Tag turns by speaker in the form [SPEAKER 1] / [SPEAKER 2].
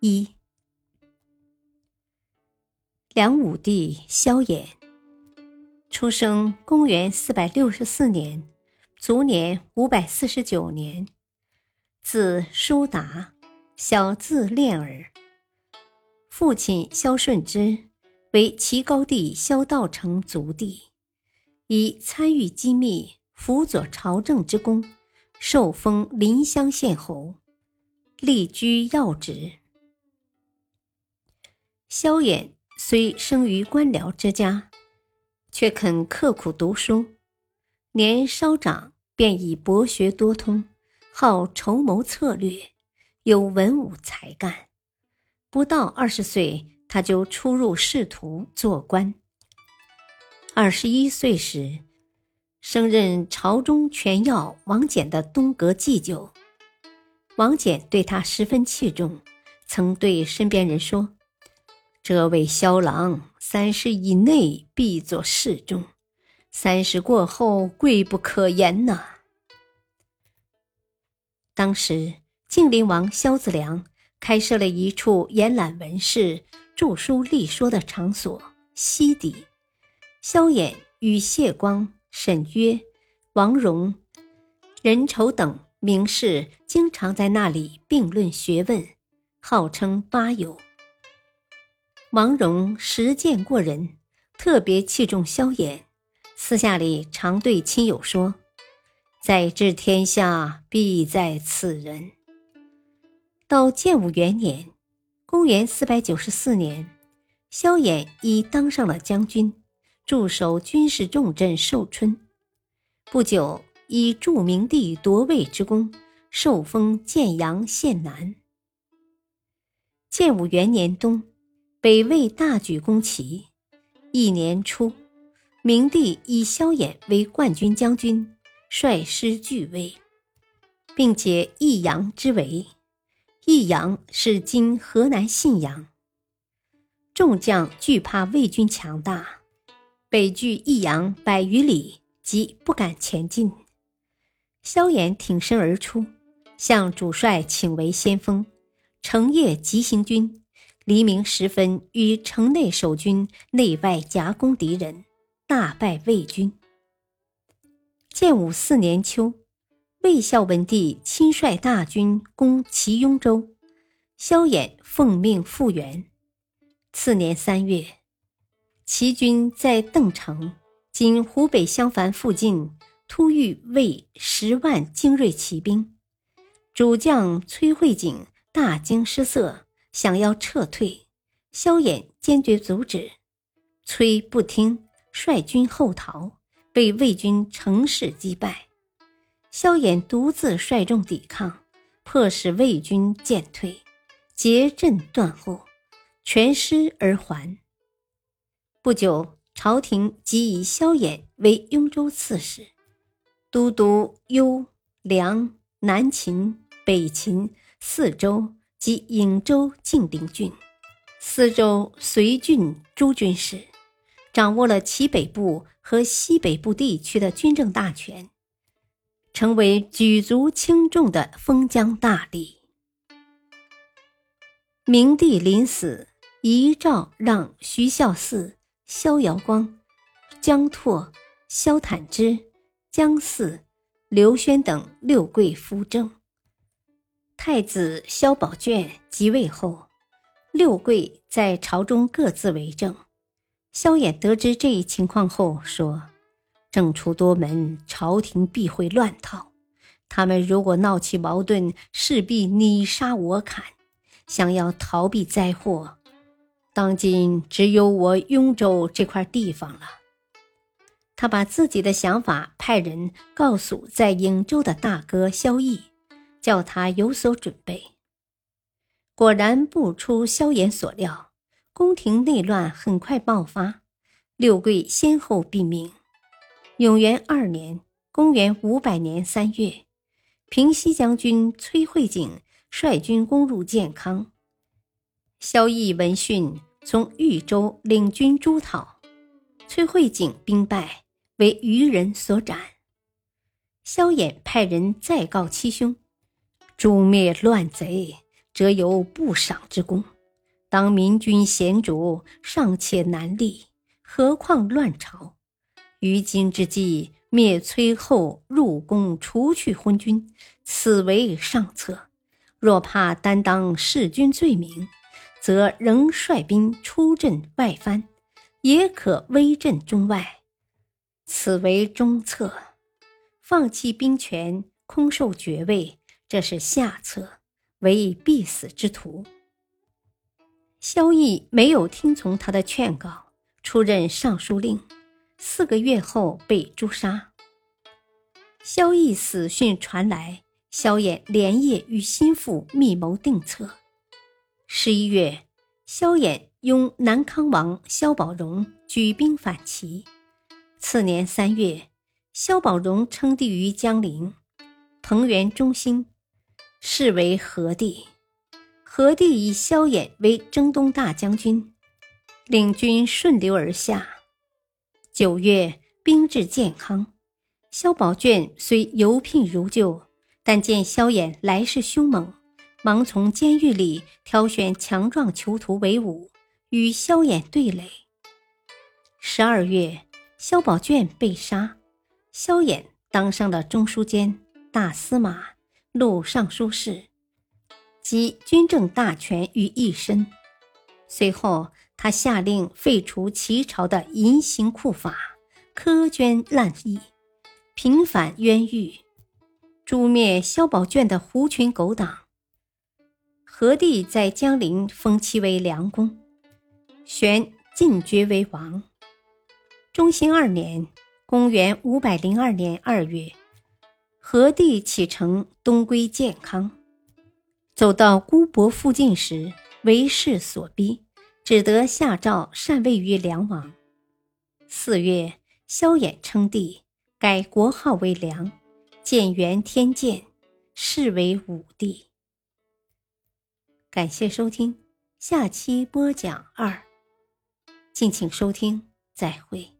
[SPEAKER 1] 一，梁武帝萧衍，出生公元四百六十四年，卒年五百四十九年，字叔达，小字恋儿。父亲萧顺之为齐高帝萧道成族弟，以参与机密、辅佐朝政之功，受封临湘县侯，立居要职。萧衍虽生于官僚之家，却肯刻苦读书，年稍长便已博学多通，好筹谋策略，有文武才干。不到二十岁，他就出入仕途做官。二十一岁时，升任朝中权要王翦的东阁祭酒。王翦对他十分器重，曾对身边人说。这位萧郎，三十以内必作侍中，三十过后贵不可言呐。当时晋灵王萧子良开设了一处延揽文士、著书立说的场所——西邸，萧衍与谢光、沈约、王戎、任稠等名士经常在那里并论学问，号称八友。王戎实践过人，特别器重萧衍，私下里常对亲友说：“在治天下，必在此人。”到建武元年（公元494年），萧衍已当上了将军，驻守军事重镇寿春。不久，以助明帝夺位之功，受封建阳县男。建武元年冬。北魏大举攻齐，一年初，明帝以萧衍为冠军将军，率师拒魏，并解益阳之围。益阳是今河南信阳。众将惧怕魏军强大，北距益阳百余里，即不敢前进。萧衍挺身而出，向主帅请为先锋，成夜急行军。黎明时分，与城内守军内外夹攻敌人，大败魏军。建武四年秋，魏孝文帝亲率大军攻齐雍州，萧衍奉命复援。次年三月，齐军在邓城（今湖北襄樊附近）突遇魏十万精锐骑兵，主将崔慧景大惊失色。想要撤退，萧衍坚决阻止，崔不听，率军后逃，被魏军乘势击败。萧衍独自率众抵抗，迫使魏军渐退，结阵断后，全师而还。不久，朝廷即以萧衍为雍州刺史，都督幽、梁、南秦、北秦四州。及颍州、晋陵郡、司州、随郡诸军事，掌握了其北部和西北部地区的军政大权，成为举足轻重的封疆大吏。明帝临死，遗诏让徐孝嗣、萧遥光、姜拓、萧坦之、姜嗣、刘轩等六贵辅政。太子萧宝卷即位后，六贵在朝中各自为政。萧衍得知这一情况后说：“政出多门，朝廷必会乱套。他们如果闹起矛盾，势必你杀我砍，想要逃避灾祸。当今只有我雍州这块地方了。”他把自己的想法派人告诉在颍州的大哥萧绎。叫他有所准备。果然不出萧衍所料，宫廷内乱很快爆发，六贵先后毙命。永元二年（公元五百年）三月，平西将军崔慧景率军攻入建康，萧绎闻讯，从豫州领军诸讨，崔慧景兵败，为余人所斩。萧衍派人再告七兄。诛灭乱贼，则有不赏之功；当民军贤主尚且难立，何况乱朝？于今之计，灭崔后，入宫除去昏君，此为上策。若怕担当弑君罪名，则仍率兵出镇外藩，也可威震中外。此为中策。放弃兵权，空受爵位。这是下策，为必死之徒。萧绎没有听从他的劝告，出任尚书令，四个月后被诛杀。萧绎死讯传来，萧衍连夜与心腹密谋定策。十一月，萧衍拥南康王萧宝融举兵反齐。次年三月，萧宝融称帝于江陵，彭元忠心。是为何帝，何帝以萧衍为征东大将军，领军顺流而下。九月，兵至建康，萧宝卷虽由聘如旧，但见萧衍来势凶猛，忙从监狱里挑选强壮囚徒为伍，与萧衍对垒。十二月，萧宝卷被杀，萧衍当上了中书监、大司马。录尚书事，集军政大权于一身。随后，他下令废除齐朝的淫刑酷法，苛捐滥役，平反冤狱，诛灭萧宝卷的狐群狗党。何帝在江陵封其为梁公，玄晋爵为王。中兴二年（公元五百零二年二月）。何帝启程东归建康，走到姑泊附近时，为势所逼，只得下诏禅位于梁王。四月，萧衍称帝，改国号为梁，建元天监，是为武帝。感谢收听，下期播讲二，敬请收听，再会。